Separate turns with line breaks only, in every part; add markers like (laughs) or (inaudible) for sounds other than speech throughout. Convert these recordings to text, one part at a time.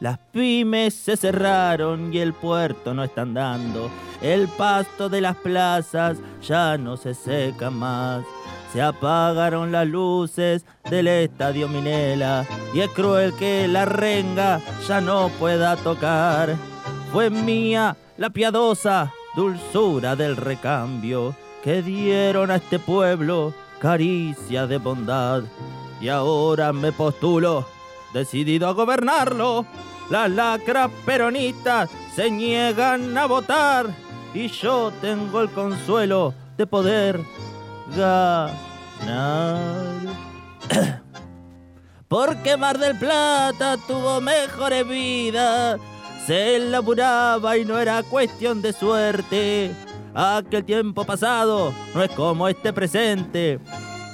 Las pymes se cerraron y el puerto no está andando. El pasto de las plazas ya no se seca más. Se apagaron las luces del estadio Minela y es cruel que la renga ya no pueda tocar. Fue mía la piadosa dulzura del recambio que dieron a este pueblo caricia de bondad. Y ahora me postulo, decidido a gobernarlo. Las lacras peronistas se niegan a votar y yo tengo el consuelo de poder ganar. (coughs) Porque Mar del Plata tuvo mejores vidas, se laburaba y no era cuestión de suerte. Aquel tiempo pasado no es como este presente,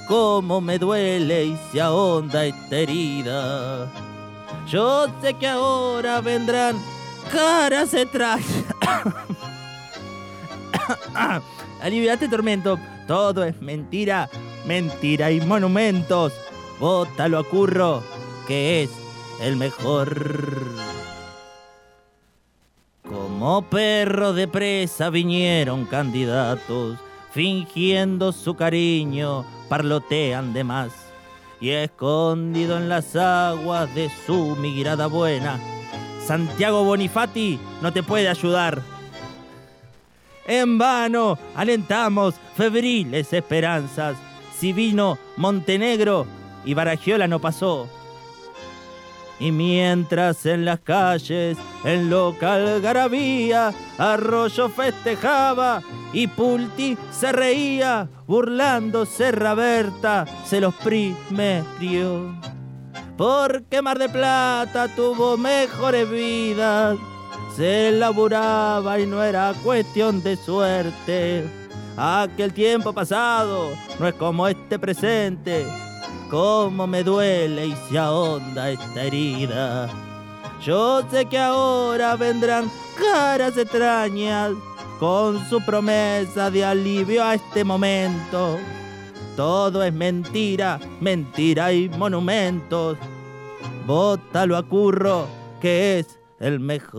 cómo me duele y se ahonda esta herida. Yo sé que ahora vendrán caras extrañas. (coughs) Aliviate tormento, todo es mentira, mentira y monumentos. Bótalo a curro, que es el mejor. Como perro de presa vinieron candidatos, fingiendo su cariño, parlotean de más. Y escondido en las aguas de su mirada buena, Santiago Bonifati no te puede ayudar. En vano alentamos febriles esperanzas. Si vino Montenegro y Baragiola no pasó. Y mientras en las calles, en local garabía, Arroyo festejaba y Pulti se reía, burlándose Raberta, se los primerio. Porque Mar de Plata tuvo mejores vidas, se laburaba y no era cuestión de suerte. Aquel tiempo pasado no es como este presente cómo me duele y se ahonda esta herida. Yo sé que ahora vendrán caras extrañas con su promesa de alivio a este momento. Todo es mentira, mentira y monumentos. Bótalo a curro, que es el mejor.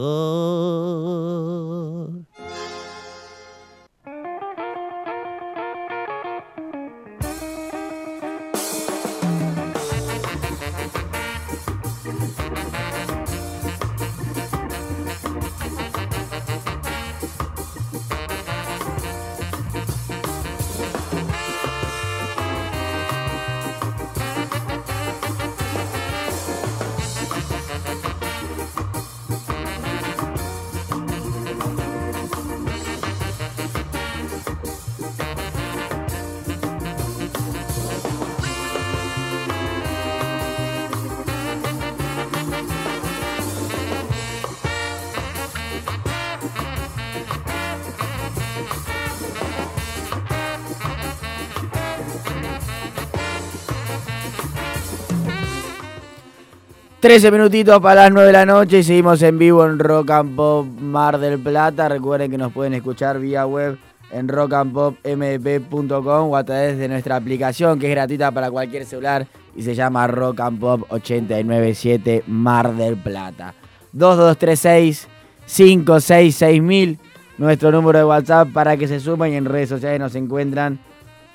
Trece minutitos para las 9 de la noche y seguimos en vivo en Rock and Pop Mar del Plata. Recuerden que nos pueden escuchar vía web en rockandpopmdp.com o a través de nuestra aplicación que es gratuita para cualquier celular y se llama Rock and Pop 897 Mar del Plata. 2236 566000 nuestro número de WhatsApp para que se sumen y en redes sociales nos encuentran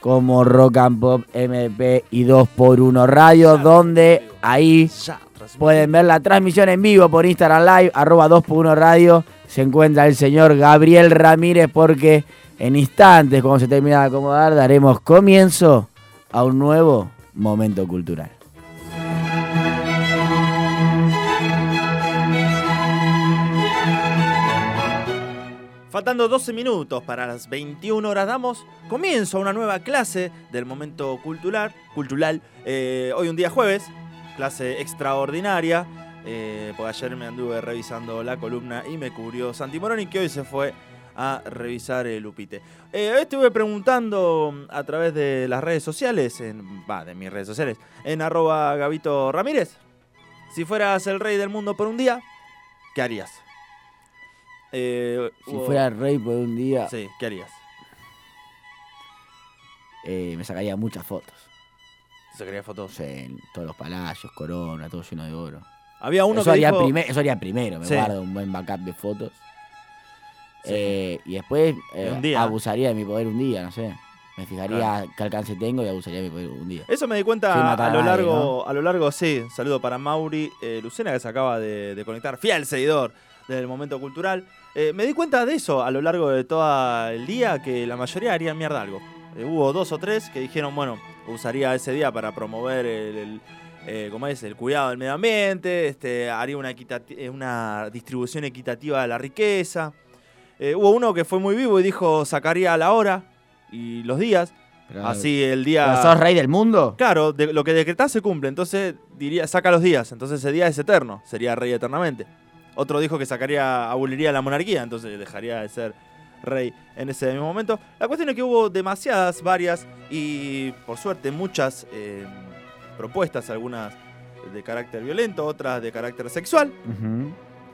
como Rock and Pop MP y 2x1 Radio, donde ahí pueden ver la transmisión en vivo por Instagram Live, arroba 2x1 Radio. Se encuentra el señor Gabriel Ramírez porque en instantes, cuando se termina de acomodar, daremos comienzo a un nuevo momento cultural.
Faltando 12 minutos para las 21 horas damos comienzo a una nueva clase del momento cultural. cultural eh, hoy un día jueves, clase extraordinaria. Eh, porque ayer me anduve revisando la columna y me cubrió Santi Moroni, que hoy se fue a revisar el Lupite. Eh, hoy estuve preguntando a través de las redes sociales, en, va, de mis redes sociales, en arroba Gabito Ramírez, si fueras el rey del mundo por un día, ¿qué harías?
Eh, si fuera el rey por un día.
Sí, ¿qué harías?
Eh, me sacaría muchas fotos.
¿Se sacaría fotos?
Sí, en todos los palacios, corona, todo lleno de oro.
Había uno
eso,
que
haría
dijo...
eso haría primero, me
Sí.
guardo un buen backup de fotos.
Sí.
Eh, y después eh,
un día.
abusaría de mi poder un día, no sé. Me fijaría qué alcance tengo y abusaría de mi poder un día.
Eso me di
Sin
cuenta
matar
a
a
lo
nadie,
largo, a lo largo, sí. Saludo para Mauri eh, Lucena que se acaba de, de conectar, fiel seguidor del momento cultural. Eh, me di cuenta de eso a lo largo de todo el día, que la mayoría harían mierda algo. Eh, hubo dos o tres que dijeron, bueno, usaría ese día para promover el, el, eh, ¿cómo es? el cuidado del medio ambiente, este, haría una, eh, una distribución equitativa de la riqueza. Eh, hubo uno que fue muy vivo y dijo, sacaría la hora y los días.
Pero,
Así el día...
¿pero ¿Sos rey del mundo?
Claro, de- lo que decretás se cumple, entonces diría, saca los días, entonces ese día es eterno, sería rey eternamente. Otro dijo que sacaría, aboliría la monarquía, entonces dejaría de ser rey en ese mismo momento. La cuestión es que hubo demasiadas, varias y por suerte muchas eh, propuestas, algunas de carácter violento, otras de carácter sexual,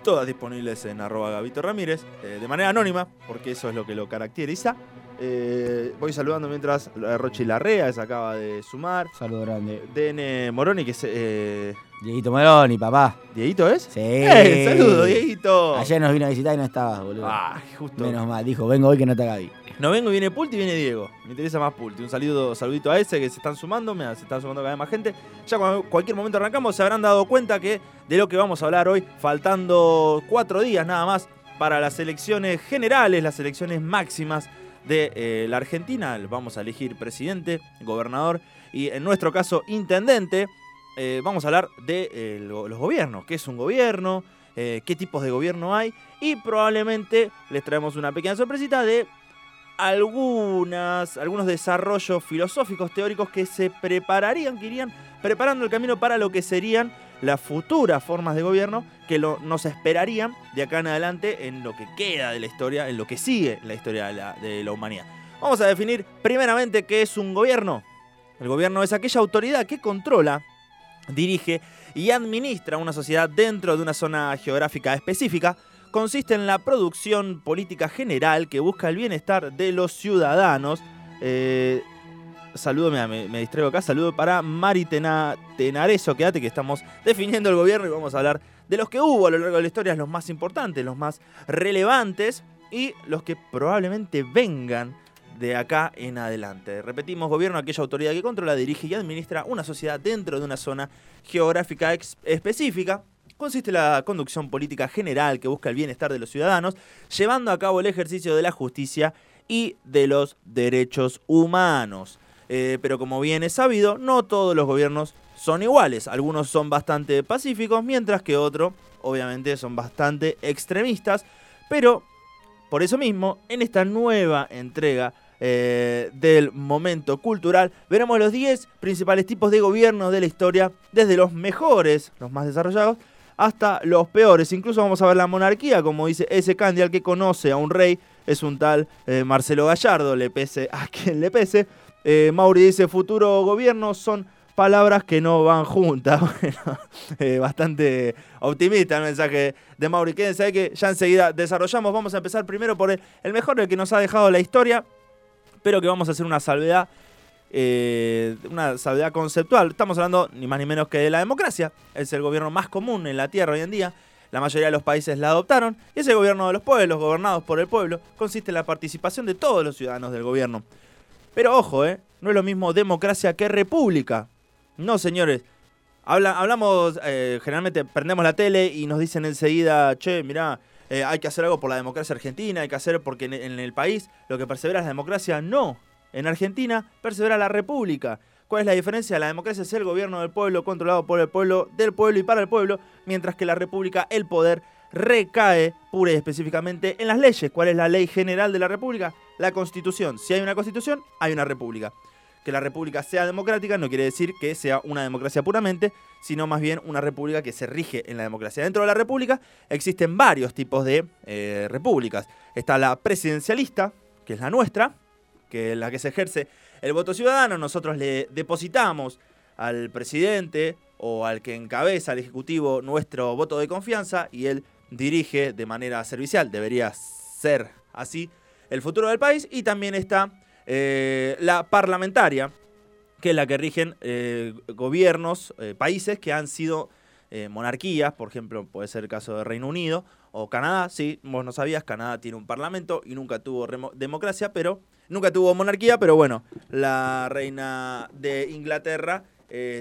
todas disponibles en arroba Gabito Ramírez, eh, de manera anónima, porque eso es lo que lo caracteriza. Eh, voy saludando mientras la Rochi Larrea se acaba de sumar.
Saludo grande.
DN Moroni, que es. Eh,
Dieguito Moroni, papá.
¿Dieguito es?
Sí.
¡Eh! ¡Saludo, Dieguito!
Ayer nos vino a visitar y no estabas, boludo.
Ah, justo.
Menos mal, dijo, vengo hoy que no te Gaby.
No vengo y viene Pulti y viene Diego. Me interesa más Pulti. Un saludo, saludito a ese que se están sumando. Se están sumando cada vez más gente. Ya cuando cualquier momento arrancamos, se habrán dado cuenta que de lo que vamos a hablar hoy, faltando cuatro días nada más para las elecciones generales, las elecciones máximas de eh, la Argentina. Vamos a elegir presidente, gobernador y en nuestro caso intendente. Eh, vamos a hablar de eh, lo- los gobiernos. ¿Qué es un gobierno? ¿Qué tipos de gobierno hay? Y probablemente les traemos una pequeña sorpresita de algunas, algunos desarrollos filosóficos, teóricos que se prepararían, que irían preparando el camino para lo que serían las futuras formas de gobierno que nos esperarían de acá en adelante en lo que queda de la historia, en lo que sigue la historia de la, de la humanidad. Vamos a definir primeramente qué es un gobierno. El gobierno es aquella autoridad que controla, dirige y administra una sociedad dentro de una zona geográfica específica consiste en la producción política general que busca el bienestar de los ciudadanos. Eh, saludo, me, distraigo acá, saludo para Mari Tena- Tenareso, quédate que estamos definiendo el gobierno y vamos a hablar de los que hubo a lo largo de la historia, los más importantes, los más relevantes y los que probablemente vengan de acá en adelante. Repetimos, gobierno, aquella autoridad que controla, dirige y administra una sociedad dentro de una zona geográfica específica. Consiste en la conducción política general que busca el bienestar de los ciudadanos, llevando a cabo el ejercicio de la justicia y de los derechos humanos. Eh, pero como bien es sabido, no todos los gobiernos son iguales. Algunos son bastante pacíficos, mientras que otros, obviamente, son bastante extremistas. Pero, por eso mismo, en esta nueva entrega eh, del momento cultural, veremos los 10 principales tipos de gobierno de la historia, desde los mejores, los más desarrollados, hasta los peores. Incluso vamos a ver la monarquía, como dice ese Candy, al que conoce a un rey, es un tal eh, Marcelo Gallardo, le pese a quien le pese. Eh, Mauri dice, futuro gobierno son palabras que no van juntas. (laughs) Bueno, eh, bastante optimista el mensaje de Mauri. Quédense ahí que ya enseguida desarrollamos. Vamos a empezar primero por el, mejor, que nos ha dejado la historia, pero que vamos a hacer una salvedad eh, una salvedad conceptual. Estamos hablando ni más ni menos que de la democracia. Es el gobierno más común en la Tierra hoy en día. La mayoría de los países la adoptaron. Y es el gobierno de los pueblos, gobernados por el pueblo. Consiste en la participación de todos los ciudadanos del gobierno. Pero ojo, ¿eh? No es lo mismo democracia que república. No, señores. Habla- hablamos, eh, generalmente prendemos la tele y nos dicen enseguida, che, mirá, eh, hay que hacer algo por la democracia argentina, hay que hacer porque en, en el país lo que persevera es la democracia. No, en Argentina persevera la república. ¿Cuál es la diferencia? La democracia es el gobierno del pueblo, controlado por el pueblo, del pueblo y para el pueblo, mientras que la república, el poder, recae pura y específicamente en las leyes. ¿Cuál es la ley general de la república? La constitución. Si hay una constitución, hay una república. Que la república sea democrática no quiere decir que sea una democracia puramente, sino más bien una república que se rige en la democracia. Dentro de la república existen varios tipos de eh, repúblicas. Está la presidencialista, que es la nuestra, que es la que se ejerce el voto ciudadano. Nosotros le depositamos al presidente o al que encabeza al ejecutivo nuestro voto de confianza y él dirige de manera servicial. Debería ser así el futuro del país. Y también está eh, la parlamentaria, que es la que rigen eh, gobiernos, eh, países que han sido monarquías, por ejemplo, puede ser el caso de Reino Unido o Canadá, sí, vos no sabías, Canadá tiene un parlamento y nunca tuvo democracia, pero nunca tuvo monarquía, pero bueno, la reina de Inglaterra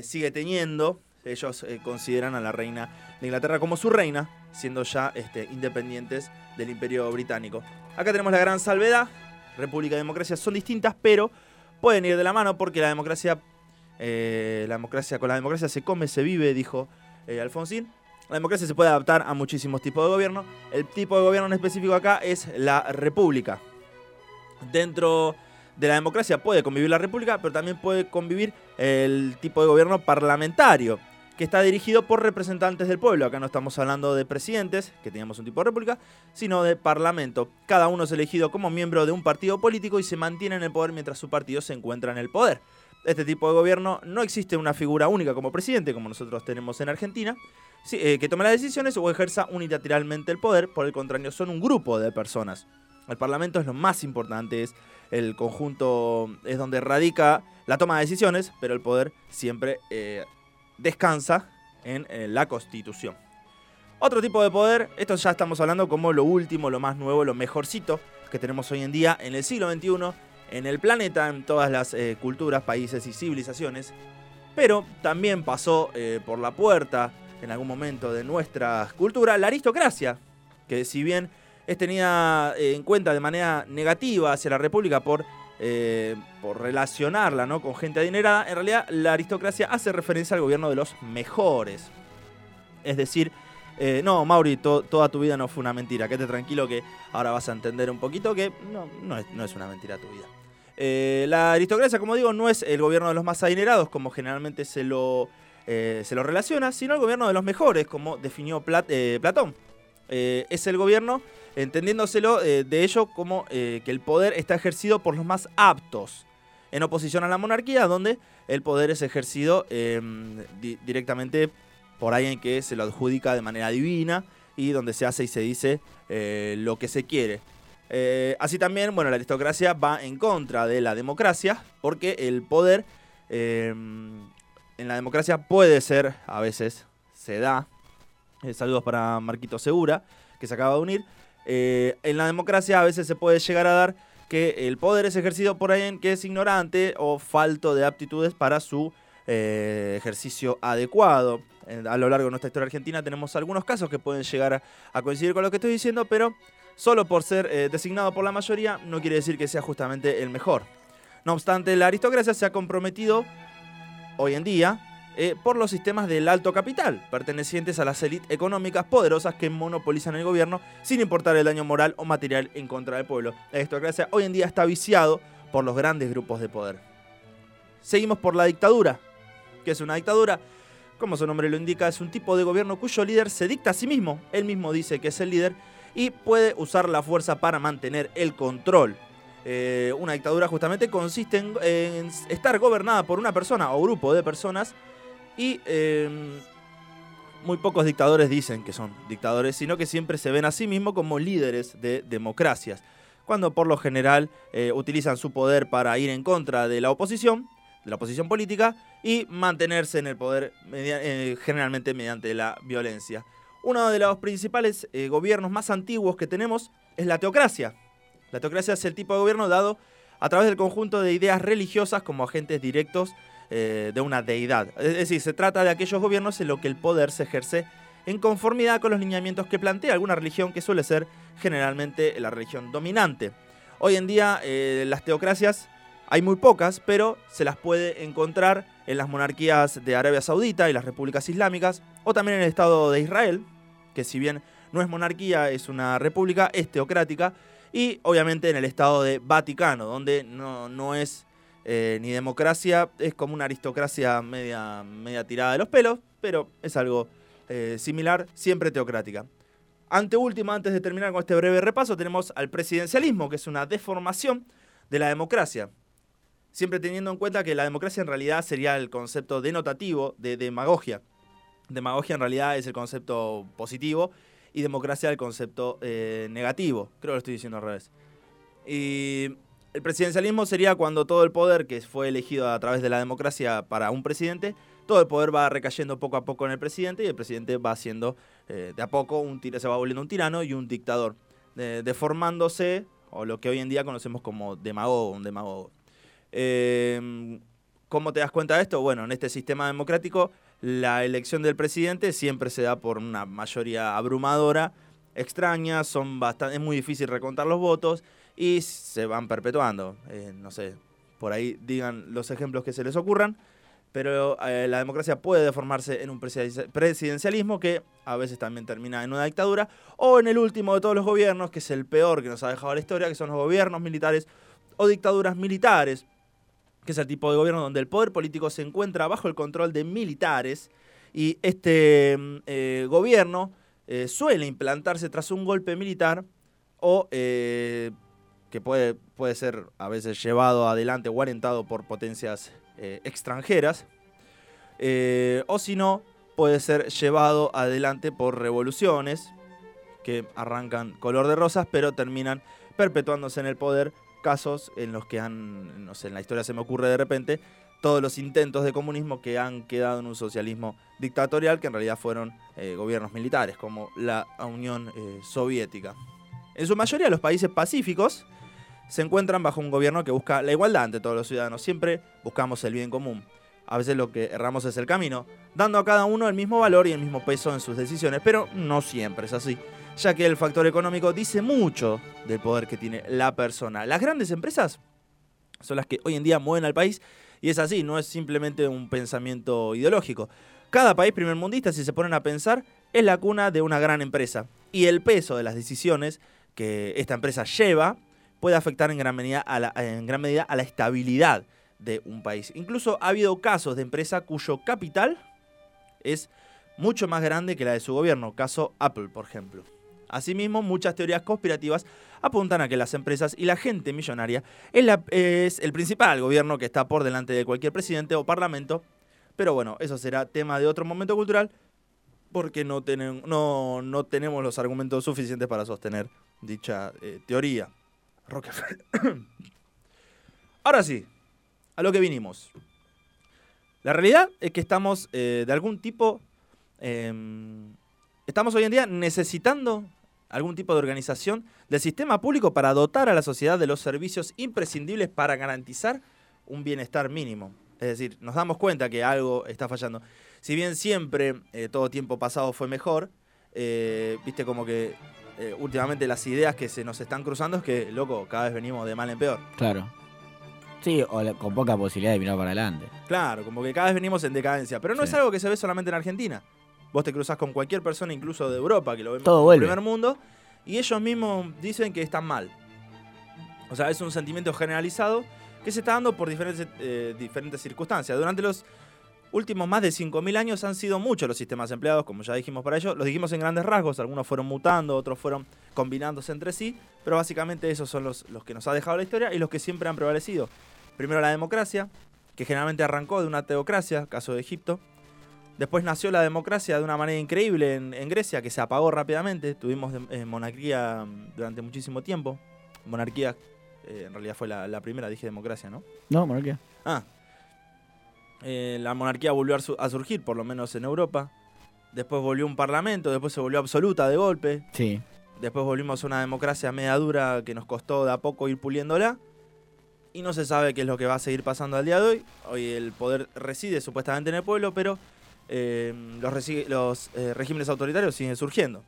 sigue teniendo, ellos consideran a la reina de Inglaterra como su reina, siendo ya este, independientes del imperio británico. Acá tenemos la gran salvedad, república y democracia son distintas, pero pueden ir de la mano porque la democracia, la democracia con la democracia se come, se vive, dijo eh, Alfonsín. La democracia se puede adaptar a muchísimos tipos de gobierno. El tipo de gobierno en específico acá es la república. Dentro de la democracia puede convivir la república, pero también puede convivir el tipo de gobierno parlamentario, que está dirigido por representantes del pueblo. Acá no estamos hablando de presidentes, que teníamos un tipo de república, sino de parlamento. Cada uno es elegido como miembro de un partido político y se mantiene en el poder mientras su partido se encuentra en el poder este tipo de gobierno no existe una figura única como presidente, como nosotros tenemos en Argentina, eh, que tome las decisiones o ejerza unilateralmente el poder, por el contrario, son un grupo de personas. El Parlamento es lo más importante, es el conjunto, es donde radica la toma de decisiones, pero el poder siempre eh, descansa en eh, la Constitución. Otro tipo de poder, esto ya estamos hablando como lo último, lo más nuevo, lo mejorcito que tenemos hoy en día en el siglo XXI, en el planeta, en todas las eh, culturas, países y civilizaciones, pero también pasó eh, por la puerta en algún momento de nuestra cultura la aristocracia, que si bien es tenida en cuenta de manera negativa hacia la República por, por relacionarla ¿no? con gente adinerada, en realidad la aristocracia hace referencia al gobierno de los mejores. Es decir, no, Mauri, toda tu vida no fue una mentira. Quédate tranquilo que ahora vas a entender un poquito que no, no, es, una mentira tu vida. Eh, la aristocracia, como digo, no es el gobierno de los más adinerados, como generalmente se lo, eh, se lo relaciona, sino el gobierno de los mejores, como definió eh, Platón. Es el gobierno, entendiéndoselo de ello como que el poder está ejercido por los más aptos, en oposición a la monarquía, donde el poder es ejercido em, directamente por alguien que se lo adjudica de manera divina y donde se hace y se dice lo que se quiere. Eh, así también, bueno, la aristocracia va en contra de la democracia, porque el poder em, en la democracia puede ser, a veces se da, eh, saludos para Marquito Segura, que se acaba de unir, eh, en la democracia a veces se puede llegar a dar que el poder es ejercido por alguien que es ignorante o falto de aptitudes para su ejercicio adecuado. A lo largo de nuestra historia argentina tenemos algunos casos que pueden llegar a coincidir con lo que estoy diciendo, pero solo por ser eh, designado por la mayoría no quiere decir que sea justamente el mejor. No obstante, la aristocracia se ha comprometido hoy en día eh, por los sistemas del alto capital, pertenecientes a las élites económicas poderosas que monopolizan el gobierno sin importar el daño moral o material en contra del pueblo. La aristocracia hoy en día está viciado por los grandes grupos de poder. Seguimos por la dictadura. ¿Qué es una dictadura? Como su nombre lo indica, es un tipo de gobierno cuyo líder se dicta a sí mismo. Él mismo dice que es el líder y puede usar la fuerza para mantener el control. Eh, una dictadura justamente consiste en, estar gobernada por una persona o grupo de personas y em, muy pocos dictadores dicen que son dictadores, sino que siempre se ven a sí mismos como líderes de democracias, cuando por lo general eh, utilizan su poder para ir en contra de la oposición, de la oposición política, y mantenerse en el poder eh, generalmente mediante la violencia. Uno de los principales eh, gobiernos más antiguos que tenemos es la teocracia. La teocracia es el tipo de gobierno dado a través del conjunto de ideas religiosas como agentes directos eh, de una deidad. Es decir, se trata de aquellos gobiernos en los que el poder se ejerce en conformidad con los lineamientos que plantea alguna religión que suele ser generalmente la religión dominante. Hoy en día eh, las teocracias hay muy pocas, pero se las puede encontrar en las monarquías de Arabia Saudita y las repúblicas islámicas, o también en el Estado de Israel, que si bien no es monarquía, es una república, es teocrática, y obviamente en el Estado de Vaticano, donde no, no es eh, ni democracia, es como una aristocracia media, media tirada de los pelos, pero es algo eh, similar, siempre teocrática. Ante última, antes de terminar con este breve repaso, tenemos al presidencialismo, que es una deformación de la democracia. Siempre teniendo en cuenta que la democracia en realidad sería el concepto denotativo de demagogia. Demagogia en realidad es el concepto positivo y democracia el concepto eh, negativo. Creo que lo estoy diciendo al revés. Y el presidencialismo sería cuando todo el poder que fue elegido a través de la democracia para un presidente todo el poder va recayendo poco a poco en el presidente y el presidente va siendo eh, de a poco, un se va volviendo un tirano y un dictador, deformándose, o lo que hoy en día conocemos como demagogo, un demagogo. Eh, ¿Cómo te das cuenta de esto? Bueno, en este sistema democrático, la elección del presidente siempre se da por una mayoría abrumadora, extraña, son bastante, es muy difícil recontar los votos y se van perpetuando. Eh, no sé, por ahí digan los ejemplos que se les ocurran, pero eh, la democracia puede deformarse en un presiden- presidencialismo que a veces también termina en una dictadura, o en el último de todos los gobiernos, que es el peor que nos ha dejado la historia, que son los gobiernos militares o dictaduras militares, que es el tipo de gobierno donde el poder político se encuentra bajo el control de militares y este mm, eh, gobierno suele implantarse tras un golpe militar o que puede, puede ser a veces llevado adelante o alentado por potencias eh, extranjeras, eh, o si no, puede ser llevado adelante por revoluciones que arrancan color de rosas, pero terminan perpetuándose en el poder casos en los que han, no sé, en la historia se me ocurre de repente, todos los intentos de comunismo que han quedado en un socialismo dictatorial, que en realidad fueron eh, gobiernos militares, como la Unión eh, Soviética. En su mayoría los países pacíficos se encuentran bajo un gobierno que busca la igualdad ante todos los ciudadanos. Siempre buscamos el bien común. A veces lo que erramos es el camino, dando a cada uno el mismo valor y el mismo peso en sus decisiones, pero no siempre es así, ya que el factor económico dice mucho del poder que tiene la persona. Las grandes empresas son las que hoy en día mueven al país y es así, no es simplemente un pensamiento ideológico. Cada país primermundista, si se ponen a pensar, es la cuna de una gran empresa y el peso de las decisiones que esta empresa lleva puede afectar en gran medida a la, en gran medida a la estabilidad de un país. Incluso ha habido casos de empresa cuyo capital es mucho más grande que la de su gobierno, caso Apple, por ejemplo. Asimismo, muchas teorías conspirativas apuntan a que las empresas y la gente millonaria es, la- es el principal gobierno que está por delante de cualquier presidente o parlamento. Pero bueno, eso será tema de otro momento cultural porque no, no, no tenemos los argumentos suficientes para sostener dicha eh, teoría. (coughs) Ahora sí, a lo que vinimos. La realidad es que estamos eh, de algún tipo, em, estamos hoy en día necesitando algún tipo de organización del sistema público para dotar a la sociedad de los servicios imprescindibles para garantizar un bienestar mínimo. Es decir, nos damos cuenta que algo está fallando. Si bien siempre, eh, todo tiempo pasado fue mejor, viste como que eh, últimamente las ideas que se nos están cruzando es que, loco, cada vez venimos de mal en peor.
Claro. Sí, o la- con poca posibilidad de mirar para adelante.
Claro, como que cada vez venimos en decadencia. Pero no
Sí.
es algo que se ve solamente en Argentina. Vos te cruzás con cualquier persona, incluso de Europa, que lo vemos
Todo
como el primer mundo, y ellos mismos dicen que están mal. O sea, es un sentimiento generalizado que se está dando por diferentes, eh, diferentes circunstancias. Durante los últimos más de 5.000 años han sido muchos los sistemas empleados, como ya dijimos para ello. Los dijimos en grandes rasgos, algunos fueron mutando, otros fueron combinándose entre sí, pero básicamente esos son los, los que nos ha dejado la historia y los que siempre han prevalecido. Primero la democracia, que generalmente arrancó de una teocracia, caso de Egipto. Después nació la democracia de una manera increíble en, en Grecia, que se apagó rápidamente. Tuvimos eh, monarquía mm, durante muchísimo tiempo. Monarquía, eh, en realidad fue la, la primera, dije democracia, ¿no?
No, monarquía.
Ah. Eh, la monarquía volvió a, su- a surgir, por lo menos en Europa. Después volvió un parlamento, después se volvió absoluta de golpe.
Sí.
Después volvimos a una democracia media dura que nos costó de a poco ir puliéndola. Y no se sabe qué es lo que va a seguir pasando al día de hoy. Hoy el poder reside supuestamente en el pueblo, pero eh, los, eh, regímenes autoritarios siguen surgiendo.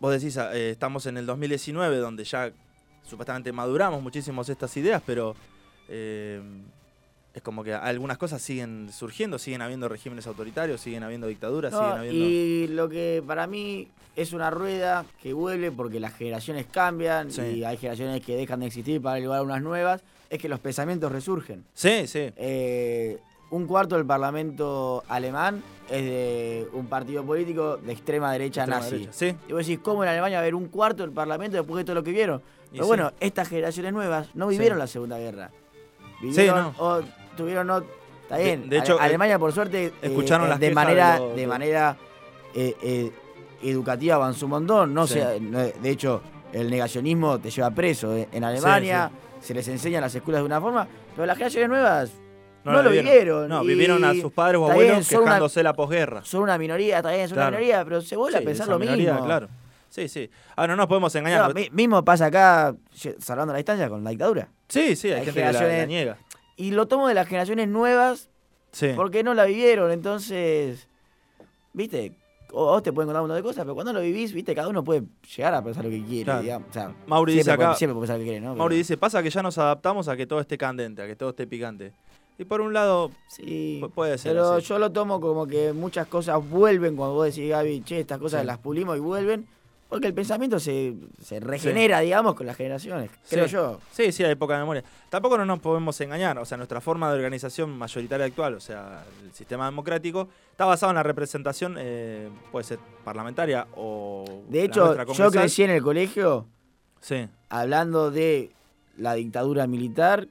Vos decís, ah, estamos en el 2019, donde ya supuestamente maduramos muchísimos estas ideas, pero eh, es como que algunas cosas siguen surgiendo, siguen habiendo regímenes autoritarios, siguen habiendo dictaduras,
No,
siguen habiendo...
Y lo que para mí es una rueda que vuelve porque las generaciones cambian
Sí.
y hay generaciones que dejan de existir para llevar unas nuevas, es que los pensamientos resurgen.
Sí, sí.
Eh, un cuarto del parlamento alemán es de un partido político de extrema derecha
Extrema
nazi.
derecha, Sí.
Y vos decís, ¿cómo en Alemania va a haber un cuarto del parlamento después de todo lo que vieron?
Y
Pero
sí.
bueno, estas generaciones nuevas no vivieron
Sí.
la Segunda Guerra. Vivieron
no.
o tuvieron no, está bien.
de hecho,
Ale- Alemania por suerte eh,
escucharon
eh,
las
de manera
de
manera eh, eh, educativa avanzó un montón, no
Sí.
no- de hecho el negacionismo te lleva preso eh, en Alemania, se les enseña en las escuelas de una forma, pero las generaciones nuevas no, lo vivieron.
No, vivieron a sus padres o
bien,
abuelos
una-
quejándose de la posguerra.
Son una minoría, está bien, son
Claro.
una minoría, pero se vuelve
Sí,
a pensar lo
minoría,
mismo.
Claro. Sí, sí. Ah, no nos podemos engañar.
No, mi- mismo pasa acá, salvando la distancia, con la dictadura.
Sí, sí, hay,
hay
gente que la, la niega.
Y lo tomo de las generaciones nuevas
Sí.
porque no la vivieron, entonces, viste, o vos te pueden contar un montón de cosas, pero cuando lo vivís, viste, cada uno puede llegar a pensar lo que quiere,
Claro.
digamos. O sea,
Mauri dice acá-
puede, siempre puede pensar lo que quiere, ¿no?
Mauri
Pero-
dice, pasa que ya nos adaptamos a que todo esté candente, a que todo esté picante. Y por un lado,
Sí,
pu- puede ser
pero
así.
yo lo tomo como que muchas cosas vuelven cuando vos decís, Gaby, che, estas cosas
Sí.
las pulimos y vuelven, porque el pensamiento se, se regenera, digamos, con las generaciones, creo
Sí.
yo.
Sí, sí, hay poca memoria. Tampoco no nos podemos engañar, o sea, nuestra forma de organización mayoritaria actual, o sea, el sistema democrático, está basado en la representación, eh, puede ser parlamentaria o...
De hecho, yo crecí en el colegio
Sí,
hablando de la dictadura militar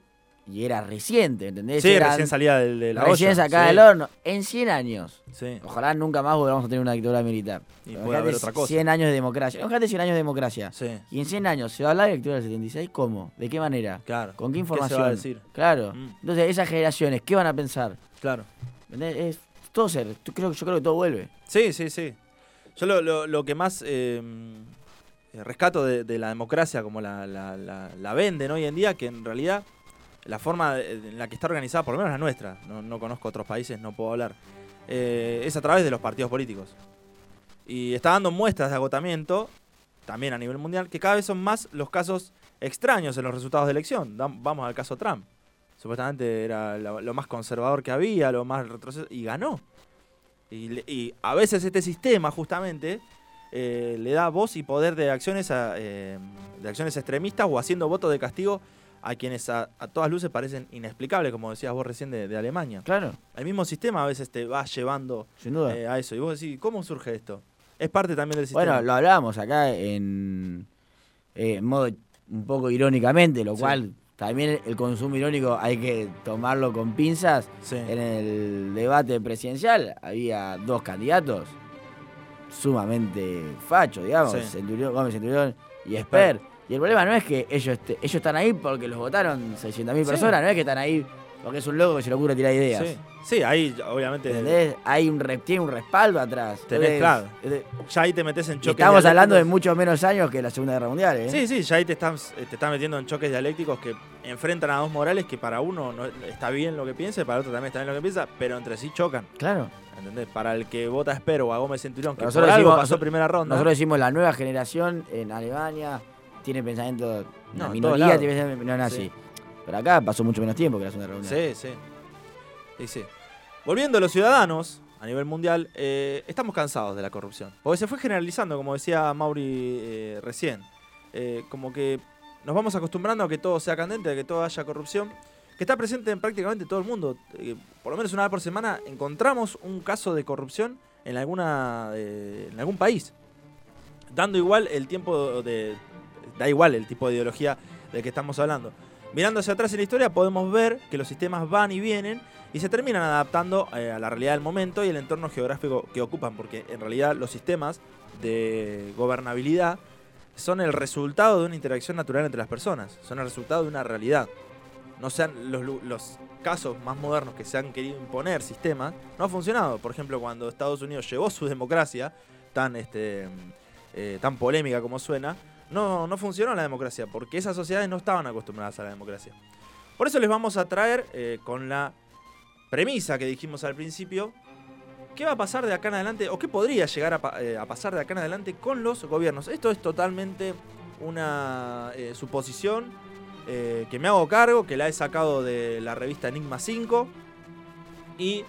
y era reciente, ¿entendés?
sí
Eran
recién salía de, de la
recién
olla.
sacada
sí,
del horno, en 100 años.
Sí,
Ojalá nunca más volvamos a tener una dictadura militar.
y
Pero
puede haber otra cosa.
100 años de democracia. Imagínate 100 años de democracia.
Sí,
Y en 100 años se va a hablar de la dictadura del 76, ¿cómo? ¿De qué manera?
claro.
¿Con qué
se va
información?
a decir?
Claro.
Mm.
Entonces, esas generaciones, ¿qué van a pensar?
Claro.
¿Entendés? Es todo ser. Yo creo, yo creo que todo vuelve.
Sí, sí, sí. Yo lo, lo- lo que más eh, eh, rescato de, de la democracia, como la, la, la- la venden hoy en día, que en realidad la forma en la que está organizada, por lo menos la nuestra, no, no conozco otros países, no puedo hablar, eh, es a través de los partidos políticos. Y está dando muestras de agotamiento, también a nivel mundial, que cada vez son más los casos extraños en los resultados de elección. Vamos al caso Trump. Supuestamente era lo, más conservador que había, lo más retroceso, y ganó. Y a veces este sistema, justamente, eh, le da voz y poder de acciones, a, eh, de acciones extremistas o haciendo votos de castigo a quienes a, a todas luces parecen inexplicables, como decías vos recién de, de Alemania.
Claro,
El mismo sistema a veces te va llevando
sin duda.
eh, a eso. Y vos decís, ¿cómo surge esto? Es parte también del sistema.
Bueno, lo hablábamos acá en, eh, en modo un poco irónicamente, lo
Sí.
cual también el consumo irónico hay que tomarlo con pinzas.
Sí.
En el debate presidencial había dos candidatos sumamente fachos, digamos,
Sí.
Centurión, Gómez Centurión y Esper. Y el problema no es que ellos, este- ellos están ahí porque los votaron 600.000
Sí.
personas, no es que están ahí porque es un loco que se le ocurre tirar ideas.
Sí. Sí, ahí obviamente
¿Entendés? Hay un, tiene un respaldo atrás.
Tenés,
Entonces,
claro.
eh,
ya ahí te metes en choques
estamos hablando de muchos menos años que la Segunda Guerra Mundial, ¿eh?
Sí, sí, ya ahí te estás, eh, te estás metiendo en choques dialécticos que enfrentan a dos morales que para uno no está bien lo que piensa y para el otro también está bien lo que piensa, pero entre sí chocan.
Claro.
¿Entendés? Para el que vota Espero o a Gómez Centurión, que
Nosotros
por algo
decimos-
pasó
nosotros-
primera ronda.
Nosotros decimos la nueva generación en Alemania tiene pensamiento,
No,
la minoría tiene pensamiento neonazi.
Sí.
Pero acá pasó mucho menos tiempo que la Segunda Mundial.
Sí, sí. Sí, sí. Volviendo a los ciudadanos a nivel mundial, eh, estamos cansados de la corrupción. Porque se fue generalizando, como decía Mauri eh, recién. Eh, como que nos vamos acostumbrando a que todo sea candente, a que todo haya corrupción, que está presente en prácticamente todo el mundo. Por lo menos una vez por semana encontramos un caso de corrupción en, alguna, en algún país. Dando igual el tiempo de... Da igual el tipo de ideología del que estamos hablando. Mirando hacia atrás en la historia podemos ver que los sistemas van y vienen y se terminan adaptando eh, a la realidad del momento y el entorno geográfico que ocupan, porque en realidad los sistemas de gobernabilidad son el resultado de una interacción natural entre las personas, son el resultado de una realidad. No sean los, los casos más modernos que se han querido imponer sistemas, no ha funcionado. Por ejemplo, cuando Estados Unidos llevó su democracia, tan, este, eh, tan polémica como suena, no, no funcionó la democracia, porque esas sociedades no estaban acostumbradas a la democracia. Por eso les vamos a traer eh, con la premisa que dijimos al principio, ¿qué va a pasar de acá en adelante o qué podría llegar a, eh, a pasar de acá en adelante con los gobiernos? Esto es totalmente una eh, suposición eh, que me hago cargo, que la he sacado de la revista Enigma 5 y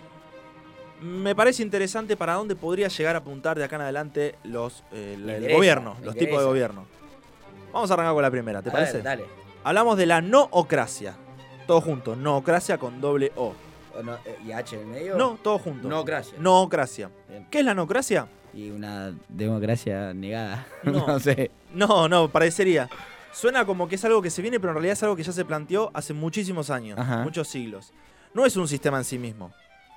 me parece interesante para dónde podría llegar a apuntar de acá en adelante los, eh, el
interesa,
gobierno, los tipos de gobierno. Vamos a arrancar con la primera, ¿te
A ver,
parece?
dale.
Hablamos de la noocracia. Todo junto, noocracia con doble O.
O no, eh, ¿Y H en el medio?
No, todo junto.
Noocracia.
Noocracia.
Bien.
¿Qué es la noocracia?
Y una democracia negada. (laughs)
No.
No, sé.
No, no, parecería. Suena como que es algo que se viene, pero en realidad es algo que ya se planteó hace muchísimos años,
Ajá.
muchos siglos. No es un sistema en sí mismo,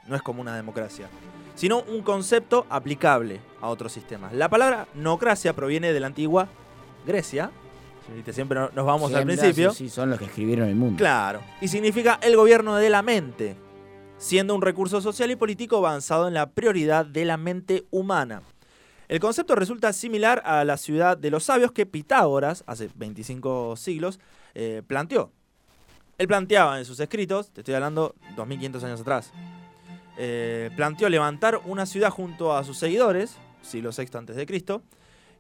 no es como una democracia, sino un concepto aplicable a otros sistemas. La palabra noocracia proviene de la antigua Grecia, ¿viste? siempre no- nos vamos al principio.
Sí, sí, son los que escribieron el mundo.
Claro, y significa el gobierno de la mente. siendo un recurso social y político avanzado en la prioridad de la mente humana. El concepto resulta similar a la ciudad de los sabios que Pitágoras, hace 25 siglos, eh, planteó. Él planteaba en sus escritos, te estoy hablando 2500 años atrás, eh, planteó levantar una ciudad junto a sus seguidores, siglo VI a.C.,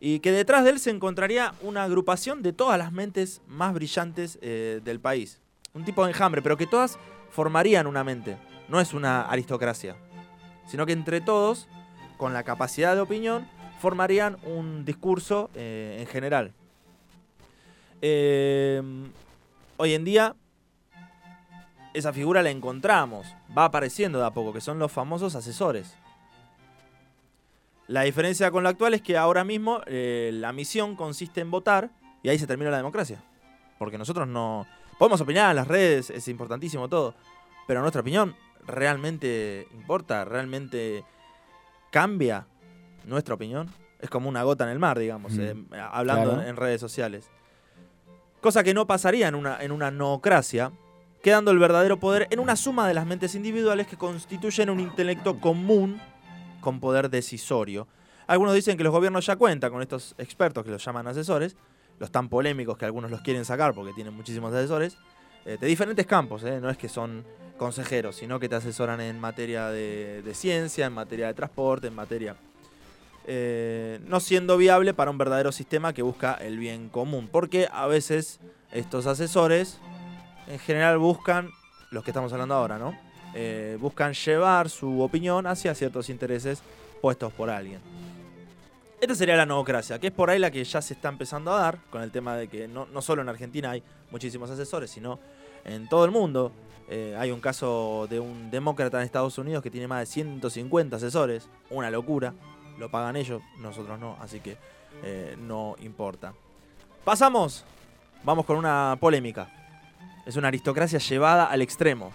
y que detrás de él se encontraría una agrupación de todas las mentes más brillantes eh, del país. Un tipo de enjambre, pero que todas formarían una mente. No es una aristocracia, sino que entre todos, con la capacidad de opinión, formarían un discurso eh, en general. Eh, hoy en día, esa figura la encontramos, va apareciendo de a poco, que son los famosos asesores. La diferencia con la actual es que ahora mismo eh, la misión consiste en votar y ahí se termina la democracia. Porque nosotros no... Podemos opinar en las redes, es importantísimo todo, pero nuestra opinión realmente importa, realmente cambia nuestra opinión. Es como una gota en el mar, digamos,
Mm,
eh, hablando
claro.
en redes sociales. Cosa que no pasaría en una, en una noocracia, quedando el verdadero poder en una suma de las mentes individuales que constituyen un intelecto común con poder decisorio. Algunos dicen que los gobiernos ya cuentan con estos expertos que los llaman asesores, los tan polémicos que algunos los quieren sacar porque tienen muchísimos asesores, eh, de diferentes campos, eh, no es que son consejeros, sino que te asesoran en materia de, ciencia, en materia de transporte, en materia... eh, no siendo viable para un verdadero sistema que busca el bien común, porque a veces estos asesores en general buscan, los que estamos hablando ahora, ¿no? Eh, buscan llevar su opinión hacia ciertos intereses puestos por alguien. Esta sería la noocracia, que es por ahí la que ya se está empezando a dar, con el tema de que no, no solo en Argentina hay muchísimos asesores, sino en todo el mundo. Eh, hay un caso de un demócrata en Estados Unidos que tiene más de 150 asesores, una locura, lo pagan ellos, nosotros no, así que eh, no importa. Pasamos, vamos con una polémica. Es una aristocracia llevada al extremo.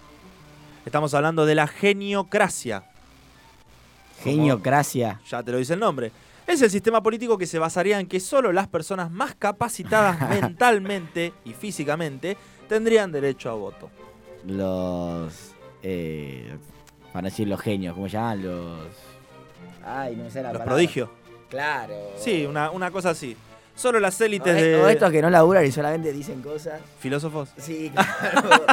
Estamos hablando de la geniocracia.
Geniocracia.
Ya te lo dice el nombre. Es el sistema político que se basaría en que solo las personas más capacitadas (laughs) mentalmente y físicamente tendrían derecho a voto.
Los. Eh, para decir los genios, ¿cómo se llaman? Los. Ay, no sé la
Los prodigios.
Claro.
Sí, una, una cosa así. Solo las élites
O,
de
o estos que no laburan y solamente dicen cosas.
filósofos.
Sí, (laughs) claro.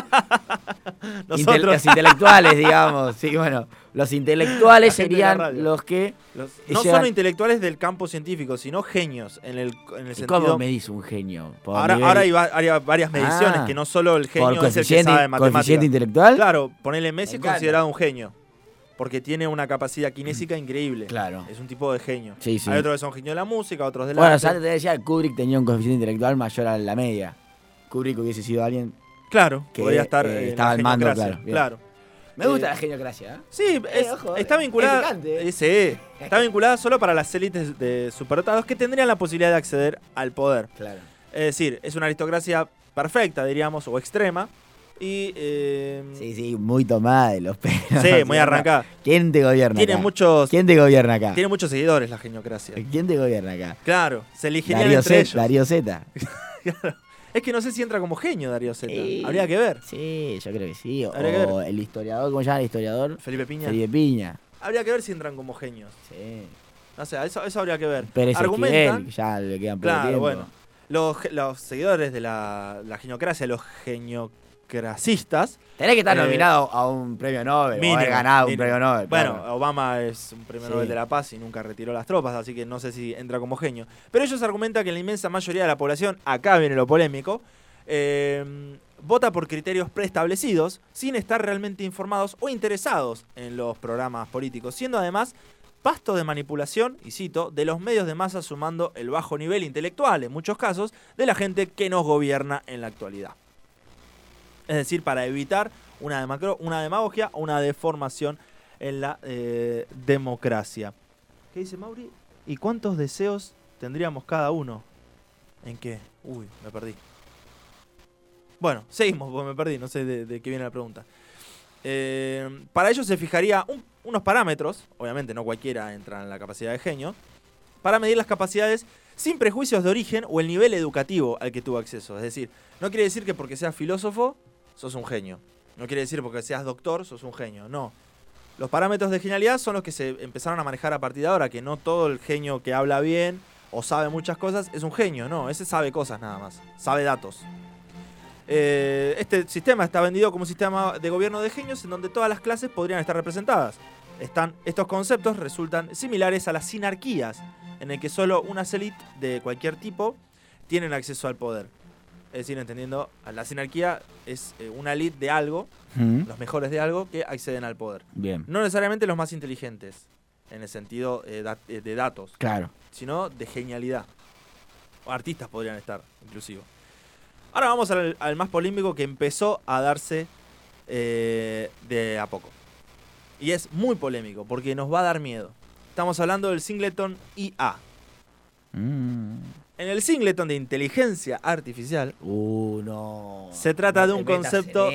Intel- los intelectuales, digamos. Sí, bueno. Los intelectuales serían los que.
los-
que
no
llevan-
solo intelectuales del campo científico, sino genios en el, en el
¿Y
sentido...
¿Cómo me dice un genio? ¿Por
Ahora,
nivel-
ahora hay, va- hay varias mediciones,
Ah.
que no solo el genio es el que sabe matemáticas.
coeficiente intelectual?
Claro, ponele Messi
Me
es considerado un genio. Porque tiene una capacidad kinésica increíble.
Claro.
Es un tipo de genio.
Sí, sí.
Hay otros que son genios de la música, otros del
Bueno,
arte.
antes te decía, Kubrick tenía un coeficiente intelectual mayor a la media. Kubrick hubiese sido alguien.
Claro,
que,
podría estar
eh,
en
estaba
la
al mando, claro, bien.
Claro.
Me gusta
Eh,
la geniocracia, ¿eh?
Sí, es-
ojo,
está
es
vinculada.
eh.
eh, (laughs) sí, está vinculada solo para las élites de superdotados que tendrían la posibilidad de acceder al poder.
Claro.
Es decir, es una aristocracia perfecta, diríamos, o extrema. Y. eh,
Sí, sí, muy tomada de los pelos.
sí, muy (laughs) arrancada.
¿Quién te gobierna
Tiene
acá?
muchos,
¿Quién te gobierna acá?
tiene muchos seguidores la geniocracia.
¿Quién te gobierna acá?
Claro, se elegirían
Darío
entre
Z.
ellos.
Darío (laughs) Z.
Claro. Es que no sé si entra como genio Darío Z.
Sí.
Habría que ver.
Sí, yo creo que sí.
Habría que
O el historiador, ¿cómo se llama el historiador?
Felipe Piña.
Felipe Piña.
Habría que ver si entran como genios.
Sí.
No sé, eso, eso habría que ver.
Pérez
Argumentan.
Esquivel, ya le quedan poco
Claro,
tiempo.
bueno. Los, los seguidores de la, la geniocracia, los
Tenés que estar
Eh,
nominado a un premio Nobel o
mínimo,
haber ganado un premio Nobel.
Bueno,
claro.
Obama es un premio
Sí.
Nobel de la Paz y nunca retiró las tropas, así que no sé si entra como genio. Pero ellos argumentan que la inmensa mayoría de la población, acá viene lo polémico, eh, vota por criterios preestablecidos sin estar realmente informados o interesados en los programas políticos, siendo además pasto de manipulación, y cito, de los medios de masa sumando el bajo nivel intelectual, en muchos casos, de la gente que nos gobierna en la actualidad. Es decir, para evitar una, una demagogia o una deformación en la eh, democracia. ¿Qué dice Mauri? ¿Y cuántos deseos tendríamos cada uno? ¿En qué? Uy, me perdí. Bueno, seguimos, porque me perdí, no sé de, qué viene la pregunta. Eh, para ello se fijaría un- unos parámetros, obviamente no cualquiera entra en la capacidad de genio, para medir las capacidades sin prejuicios de origen o el nivel educativo al que tuvo acceso. Es decir, no quiere decir que porque seas filósofo sos un genio. No quiere decir porque seas doctor, sos un genio. No. Los parámetros de genialidad son los que se empezaron a manejar a partir de ahora, que no todo el genio que habla bien o sabe muchas cosas es un genio, no, ese sabe cosas nada más, sabe datos. Eh, este sistema está vendido como un sistema de gobierno de genios en donde todas las clases podrían estar representadas. Están, estos conceptos resultan similares a las sinarquías, en el que solo unas élites de cualquier tipo tienen acceso al poder. Es decir, entendiendo, la sinarquía es eh, una élite de algo,
Mm,
los mejores de algo, que acceden al poder.
Bien,
No necesariamente los más inteligentes, en el sentido eh, eh, de datos,
claro.
sino de genialidad. O artistas podrían estar, inclusive. Ahora vamos al, al más polémico que empezó a darse eh, de a poco. Y es muy polémico, porque nos va a dar miedo. Estamos hablando del singleton IA.
Mm.
En el singleton de inteligencia artificial,
Uh, no.
Se trata
No
de un concepto-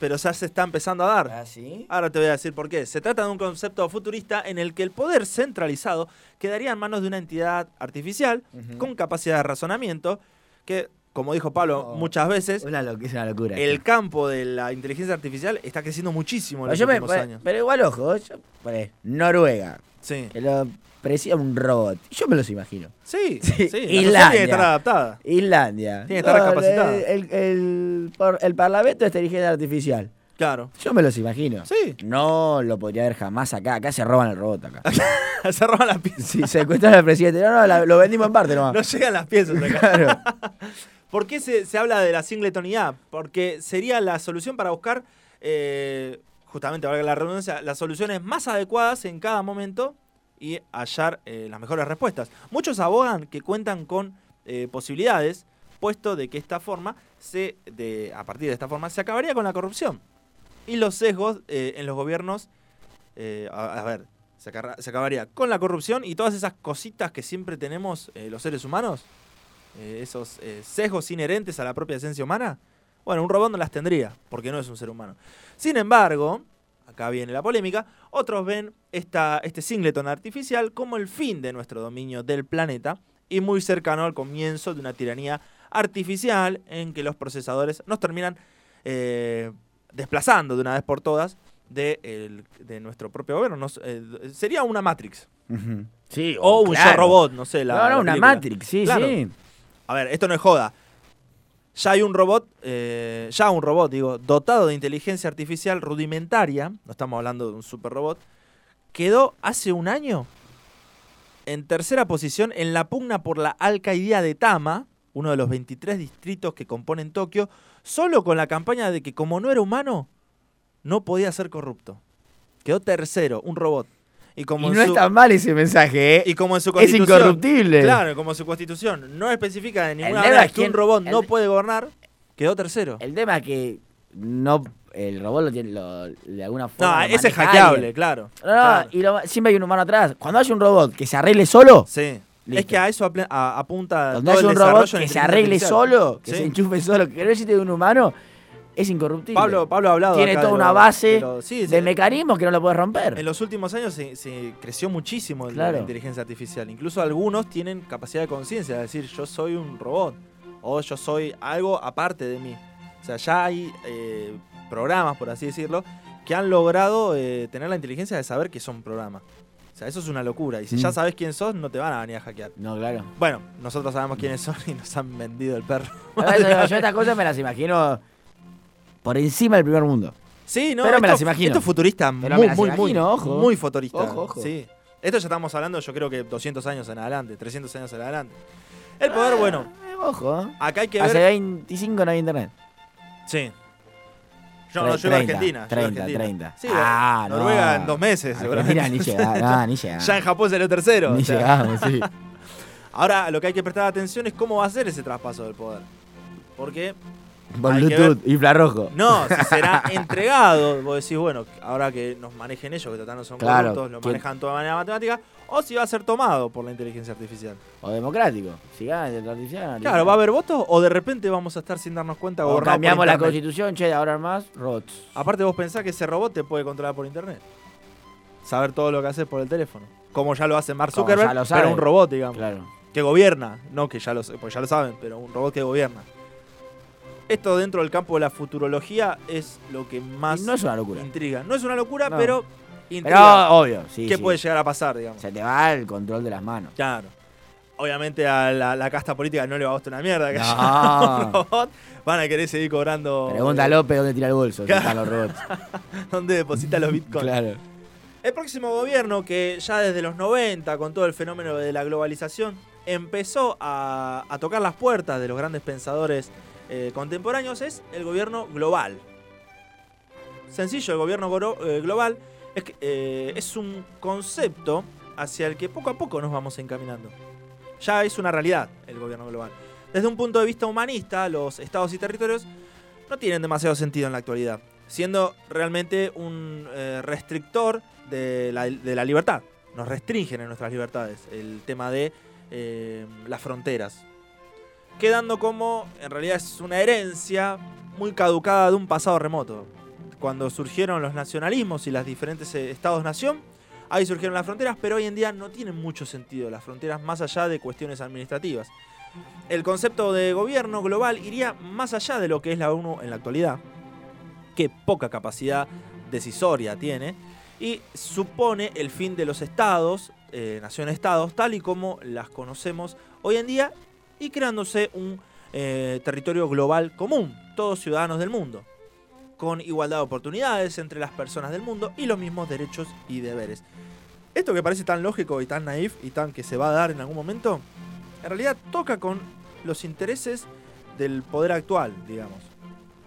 pero ya se está empezando a dar.
¿Ah, sí?
Ahora te voy a decir por qué. Se trata de un concepto futurista en el que el poder centralizado quedaría en manos de una entidad artificial con capacidad de razonamiento que, como dijo Pablo
Oh.
muchas veces,
Una es una locura.
el campo de la inteligencia artificial está creciendo muchísimo en los
me-
últimos años.
pero igual, ojo, yo- Noruega,
Sí,
que lo presida un robot. Yo me los imagino.
sí, (laughs)
Sí,
sí. La
Islandia.
tiene que estar adaptada.
Islandia.
Tiene que estar capacitada.
El, el, el, el parlamento de inteligencia artificial.
Claro.
Yo me los imagino.
Sí.
No lo podría ver jamás acá. Acá se roban el robot acá. (laughs)
Se roban las piezas.
Si secuestran al presidente. No, no, la- lo vendimos en parte nomás.
No llegan las piezas acá.
Claro. (laughs)
¿Por qué se, se habla de la singleton IA? Porque sería la solución para buscar, eh, justamente, valga la redundancia, las soluciones más adecuadas en cada momento y hallar eh, las mejores respuestas. Muchos abogan que cuentan con eh, posibilidades, puesto de que esta forma, se, de, a partir de esta forma, se acabaría con la corrupción. Y los sesgos eh, en los gobiernos, a, a ver, se, se acabaría con la corrupción y todas esas cositas que siempre tenemos los seres humanos esos sesgos inherentes a la propia esencia humana, bueno, un robot no las tendría, porque no es un ser humano. Sin embargo, acá viene la polémica, otros ven esta, este singleton artificial como el fin de nuestro dominio del planeta y muy cercano al comienzo de una tiranía artificial en que los procesadores nos terminan eh, desplazando de una vez por todas de, el- de nuestro propio gobierno. Nos- eh, sería una Matrix.
Sí,
O un
claro.
Robot, no sé. La,
no, no,
la
una. Matrix, sí,
Claro.
sí.
A ver, esto no es joda. Ya hay un robot, eh, ya un robot, digo, dotado de inteligencia artificial rudimentaria, no estamos hablando de un super robot, quedó hace un año en tercera posición en la pugna por la alcaldía de Tama, uno de los 23 distritos que componen Tokio, solo con la campaña de que como no era humano, no podía ser corrupto. Quedó tercero, un robot. Y como
Y
en
no
su-
es tan mal ese mensaje, ¿eh?
y como en su
es
constitución.
incorruptible.
Claro, como su constitución no especifica de ninguna manera
es
que un robot no puede gobernar, quedó tercero.
El tema es que no el robot lo tiene lo- de alguna forma.
No, ese es hackeable, claro.
No, no,
Claro.
y lo- siempre hay un humano atrás. Cuando hay un robot que se arregle solo,
Sí. Es que a eso apunta
cuando
todo
hay
el
un robot que se arregle
artificial.
solo, que
Sí.
se enchufe solo, que no de un humano, es incorruptible.
Pablo, Pablo ha hablado
tiene toda una
lo-
base
de lo- sí, sí.
de mecanismos que no lo puedes romper.
En los últimos años se, se creció muchísimo
Claro.
la inteligencia artificial. Incluso algunos tienen capacidad de conciencia, de decir yo soy un robot o yo soy algo aparte de mí. O sea, ya hay eh, programas, por así decirlo, que han logrado eh, tener la inteligencia de saber que son programas. O sea, eso es una locura. Y si
Mm.
ya sabes quién sos, no te van a venir a hackear.
No, claro.
Bueno, nosotros sabemos quiénes son y nos han vendido el perro.
Ver, (laughs) yo estas cosas me las imagino por encima del primer mundo.
Sí, no,
Pero me las imagino.
Esto es futurista,
Pero
muy,
me las
muy,
imagino,
muy,
ojo.
muy futurista.
Ojo, ojo.
Sí. Esto ya estamos hablando, yo creo que 200 años en adelante, 300 años en adelante. El poder, bueno,
Eh, ojo.
acá hay que
Hace
ver.
25 no hay internet.
Sí. Yo no, yo iba a
30,
Argentina. yo iba a
30,
Argentina.
30.
Sí,
Ah, no.
Noruega en dos meses, seguramente.
Argentina ni. No, (laughs)
ya en Japón salió tercero.
Ni
o sea.
llegamos, sí. (laughs)
Ahora lo que hay que prestar atención es cómo va a ser ese traspaso del poder. Porque,
Por Bluetooth, infrarrojo.
no, si será (laughs) entregado, vos decís, bueno, ahora que nos manejen ellos, que total no son
Claro,
corruptos, lo
¿quién-
manejan todo de manera matemática, o si va a ser tomado por la inteligencia artificial.
O democrático. Si gana el artificial.
Claro, ¿va a haber votos o de repente vamos a estar sin darnos cuenta
O cambiamos la constitución, che, de ahora más, robots.
Aparte vos pensás que ese robot te puede controlar por internet. Saber todo lo que haces por el teléfono. Como ya lo hace Mark Zuckerberg, pero un robot, digamos.
Claro.
Que gobierna. No que ya lo, pues ya lo saben, pero un robot que gobierna. Esto dentro del campo de la futurología es lo que más
no es una locura.
intriga. No es una locura,
No.
pero
Pero
intriga.
obvio, sí.
¿Qué
sí.
puede llegar a pasar, digamos?
Se te va el control de las manos.
Claro. Obviamente a la, la casta política no le va a gustar una mierda que haya un robot. Van a querer seguir cobrando.
Pregunta a
eh,
López dónde tira el bolso. si
Claro.
están los robots. (laughs)
dónde deposita los bitcoins.
claro.
El próximo gobierno, que ya desde los 90, con todo el fenómeno de la globalización, empezó a, tocar las puertas de los grandes pensadores eh, contemporáneos, es el gobierno global. Sencillo, el gobierno eh, global eh, es un concepto hacia el que poco a poco nos vamos encaminando. Ya es una realidad el gobierno global. Desde un punto de vista humanista, los estados y territorios no tienen demasiado sentido en la actualidad, siendo realmente un eh, restrictor de la libertad. Nos restringen en nuestras libertades el tema de eh, las fronteras. Quedando como, en realidad es una herencia muy caducada de un pasado remoto. Cuando surgieron los nacionalismos y las diferentes eh, estados-nación, ahí surgieron las fronteras, pero hoy en día no tienen mucho sentido las fronteras más allá de cuestiones administrativas. El concepto de gobierno global iría más allá de lo que es la ONU en la actualidad, que poca capacidad decisoria tiene, y supone el fin de los estados, eh, nación-estados, tal y como las conocemos hoy en día, y creándose un eh, territorio global común, todos ciudadanos del mundo, con igualdad de oportunidades entre las personas del mundo y los mismos derechos y deberes. Esto que parece tan lógico y tan naif y tan que se va a dar en algún momento, en realidad toca con los intereses del poder actual, digamos.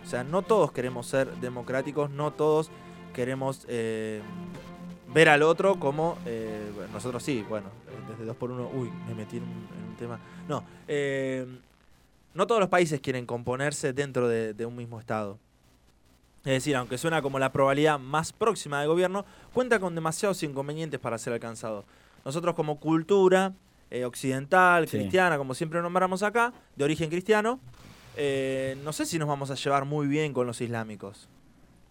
O sea, no todos queremos ser democráticos, no todos queremos eh, ver al otro como eh, nosotros sí, bueno, desde 2 por 1 uy, me metí en un, en un tema. No, eh, no todos los países quieren componerse dentro de, de un mismo Estado. Es decir, aunque suena como la probabilidad más próxima del gobierno, cuenta con demasiados inconvenientes para ser alcanzado. Nosotros como cultura eh, occidental,
Sí.
cristiana, como siempre nombramos acá, de origen cristiano, eh, no sé si nos vamos a llevar muy bien con los islámicos.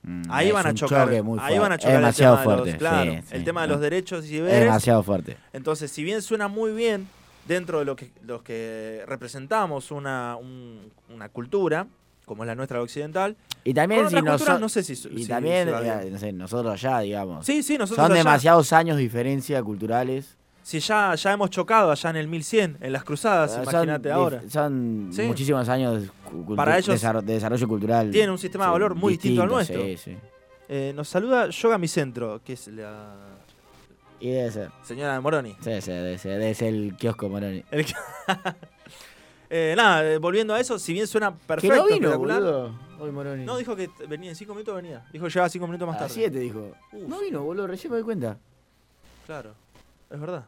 Mm,
Ahí van a chocar. ahí van a
fuerte.
chocar
Es
el
demasiado
de los,
fuerte.
claro,
sí,
el
sí,
tema de los derechos y
Es demasiado fuerte.
Entonces, si bien suena muy bien dentro de lo que, los que representamos una, un- una cultura, como es la nuestra occidental,
Y también si
otras culturas
noso-
no sé si...
y
si
también eh,
bien.
no sé, nosotros allá, digamos.
Sí, sí, nosotros
Son
allá.
demasiados años de diferencia culturales.
Si ya, ya hemos chocado allá en el 1100, en las cruzadas, imagínate ahora.
Son
Sí.
muchísimos años
Para ellos
de desarrollo cultural.
Tienen un sistema de valor muy distinto al nuestro.
Sí, sí.
Eh, nos saluda Yoga Mi Centro, que es la
Y debe ser.
señora de Moroni.
Sí, sí, debe ser, debe ser el kiosco Moroni.
El (laughs) Eh, nada, eh, volviendo a eso, si bien suena perfecto,
no vino,
espectacular,
boludo. Hoy Moroni.
No, dijo que venía en 5 minutos, venía. Dijo que llegaba 5 minutos más
A
tarde.
7 dijo.
Uf.
No vino, boludo, recién me doy cuenta.
Claro, es verdad.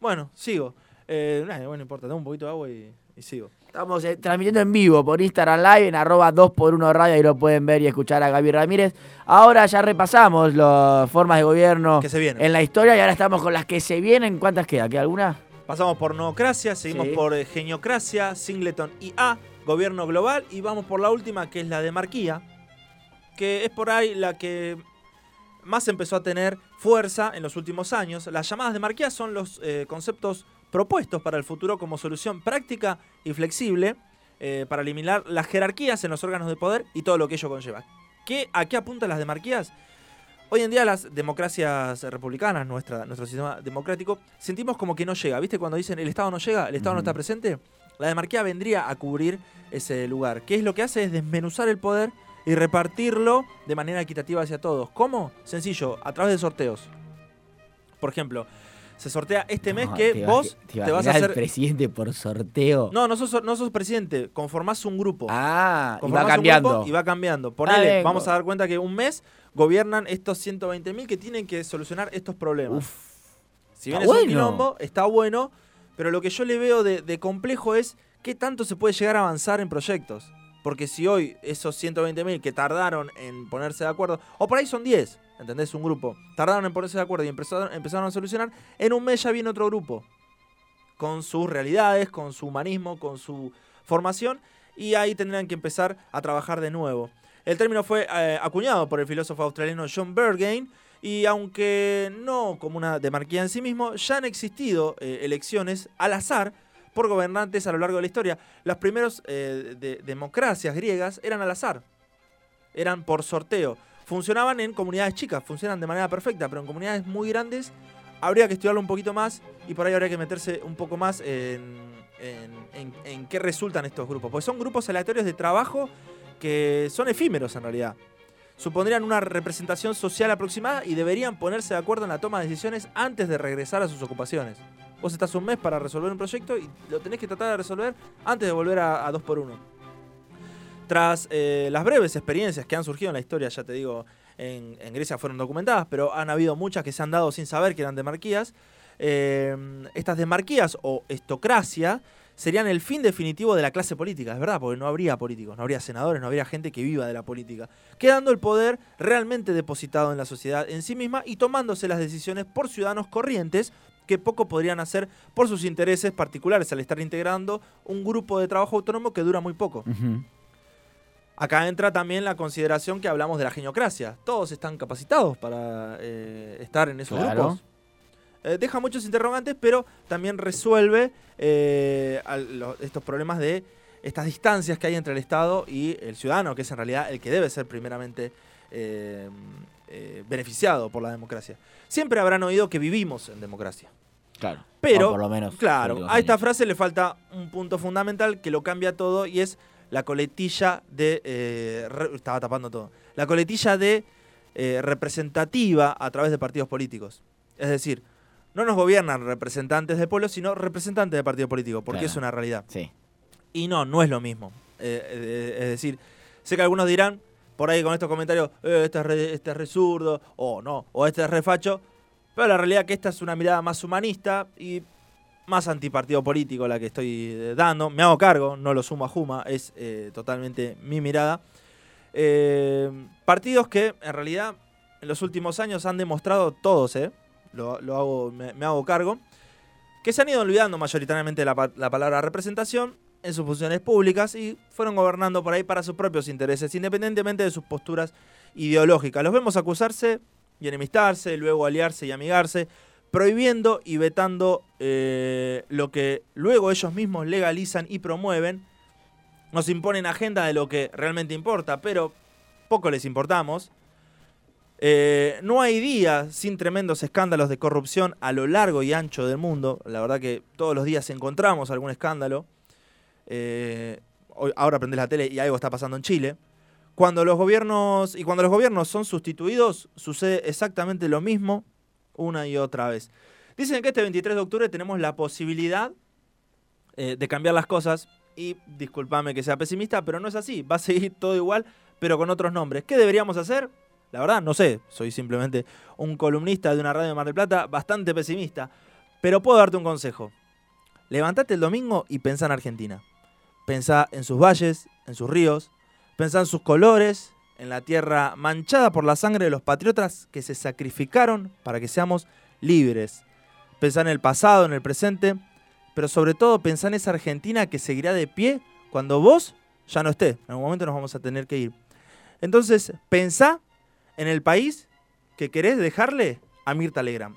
Bueno, sigo. Eh, bueno, no importa, tengo un poquito de agua y, y sigo.
Estamos eh, transmitiendo en vivo por Instagram Live en arroba 2x1 Radio, ahí lo pueden ver y escuchar a Gaby Ramírez. Ahora ya repasamos las formas de gobierno
Que se
en la historia y ahora estamos con las que se vienen. ¿Cuántas queda? ¿Queda alguna?
Pasamos por Noocracia, seguimos
Sí.
por eh, Geniocracia, Singleton IA, Gobierno Global y vamos por la última que es la demarquía, que es por ahí la que más empezó a tener fuerza en los últimos años. Las llamadas demarquías son los eh, conceptos propuestos para el futuro como solución práctica y flexible eh, para eliminar las jerarquías en los órganos de poder y todo lo que ello conlleva. ¿Qué, ¿A qué apuntan las demarquías? Hoy en día las democracias republicanas, nuestra, nuestro sistema democrático, sentimos como que no llega. ¿Viste cuando dicen el Estado no llega, el Estado no está presente? La demarquía vendría a cubrir ese lugar. ¿Qué es lo que hace? Es desmenuzar el poder y repartirlo de manera equitativa hacia todos. ¿Cómo? Sencillo, a través de sorteos. Por ejemplo, se sortea este mes
No,
que
te
vos te vas a hacer...
presidente por sorteo.
No, no sos, no sos presidente, conformás un grupo.
Ah, y va
un
cambiando.
Y va cambiando. Ponele,
bien,
vamos a dar cuenta que un mes gobiernan estos 120.000 que tienen que solucionar estos problemas.
Uf,
si bien
está
es un
bueno.
quilombo, está bueno, pero lo que yo le veo de, de complejo es qué tanto se puede llegar a avanzar en proyectos. Porque si hoy esos 120.000 que tardaron en ponerse de acuerdo, o por ahí son 10, ¿entendés? Un grupo, tardaron en ponerse de acuerdo y empezaron, a solucionar, en un mes ya viene otro grupo, con sus realidades, con su humanismo, con su formación, y ahí tendrán que empezar a trabajar de nuevo. El término fue eh, acuñado por el filósofo australiano John Bergain, y aunque no como una demarquía en sí mismo, ya han existido eh, elecciones al azar por gobernantes a lo largo de la historia. Las primeras eh, de- democracias griegas eran al azar, eran por sorteo. Funcionaban en comunidades chicas, funcionan de manera perfecta, pero en comunidades muy grandes habría que estudiarlo un poquito más y por ahí habría que meterse un poco más en, en- en- en qué resultan estos grupos. Porque son grupos aleatorios de trabajo que son efímeros en realidad. Supondrían una representación social aproximada y deberían ponerse de acuerdo en la toma de decisiones antes de regresar a sus ocupaciones. Vos estás un mes para resolver un proyecto y lo tenés que tratar de resolver antes de volver a, a dos por uno. Tras eh, las breves experiencias que han surgido en la historia, ya te digo, en, en Grecia fueron documentadas, pero han habido muchas que se han dado sin saber que eran demarquías. eh, estas demarquías o estocracia serían el fin definitivo de la clase política, es verdad, porque no habría políticos, no habría senadores, no habría gente que viva de la política, quedando el poder realmente depositado en la sociedad en sí misma y tomándose las decisiones por ciudadanos corrientes que poco podrían hacer por sus intereses particulares al estar integrando un grupo de trabajo autónomo que dura muy poco. Acá entra también la consideración que hablamos de la geniocracia. Todos están capacitados para eh, estar en esos
Claro.
grupos. Eh, deja muchos interrogantes, pero también resuelve eh, lo- estos problemas de estas distancias que hay entre el Estado y el ciudadano, que es en realidad el que debe ser primeramente eh, eh, beneficiado por la democracia. Siempre habrán oído que vivimos en democracia.
Claro.
Pero,
por lo menos.
Claro, a esta frase le falta un punto fundamental que lo cambia todo y es la coletilla de... eh, re- estaba tapando todo. La coletilla de eh, representativa a través de partidos políticos. Es decir, no nos gobiernan representantes del pueblo, sino representantes de partidos políticos, porque
Claro.
es una realidad.
Sí.
Y no, no es lo mismo. Eh, es decir, sé que algunos dirán, por ahí con estos comentarios, "Eh, este, es re, este es re zurdo, o no, o este es re facho, pero la realidad es que esta es una mirada más humanista y más antipartido político la que estoy eh, dando. Me hago cargo, no lo sumo a Juma, es eh, totalmente mi mirada. Partidos que en realidad en los últimos años han demostrado todos, lo, hago, me, hago cargo, que se han ido olvidando mayoritariamente la palabra representación en sus funciones públicas y fueron gobernando por ahí para sus propios intereses, independientemente de sus posturas ideológicas. Los vemos acusarse y enemistarse, luego aliarse y amigarse, prohibiendo y vetando eh, lo que luego ellos mismos legalizan y promueven. Nos imponen agenda de lo que realmente importa, pero poco les importamos. Eh, no hay día sin tremendos escándalos de corrupción a lo largo y ancho del mundo. La verdad que todos los días encontramos algún escándalo. Eh, ahora prendés la tele y algo está pasando en Chile. Cuando los gobiernos y cuando los gobiernos son sustituidos sucede exactamente lo mismo una y otra vez. Dicen que este 23 de octubre tenemos la posibilidad eh, de cambiar las cosas y discúlpame que sea pesimista, pero no es así. Va a seguir todo igual, pero con otros nombres. ¿Qué deberíamos hacer? La verdad, no sé. Soy simplemente un columnista de una radio de Mar del Plata bastante pesimista. Pero puedo darte un consejo. Levantate el domingo y pensá en Argentina. Pensá en sus valles, en sus ríos. Pensá en sus colores, en la tierra manchada por la sangre de los patriotas que se sacrificaron para que seamos libres. Pensá en el pasado, en el presente, pero sobre todo pensá en esa Argentina que seguirá de pie cuando vos ya no estés. En algún momento nos vamos a tener que ir. Entonces, pensá en el país que querés dejarle a Mirta Legrand.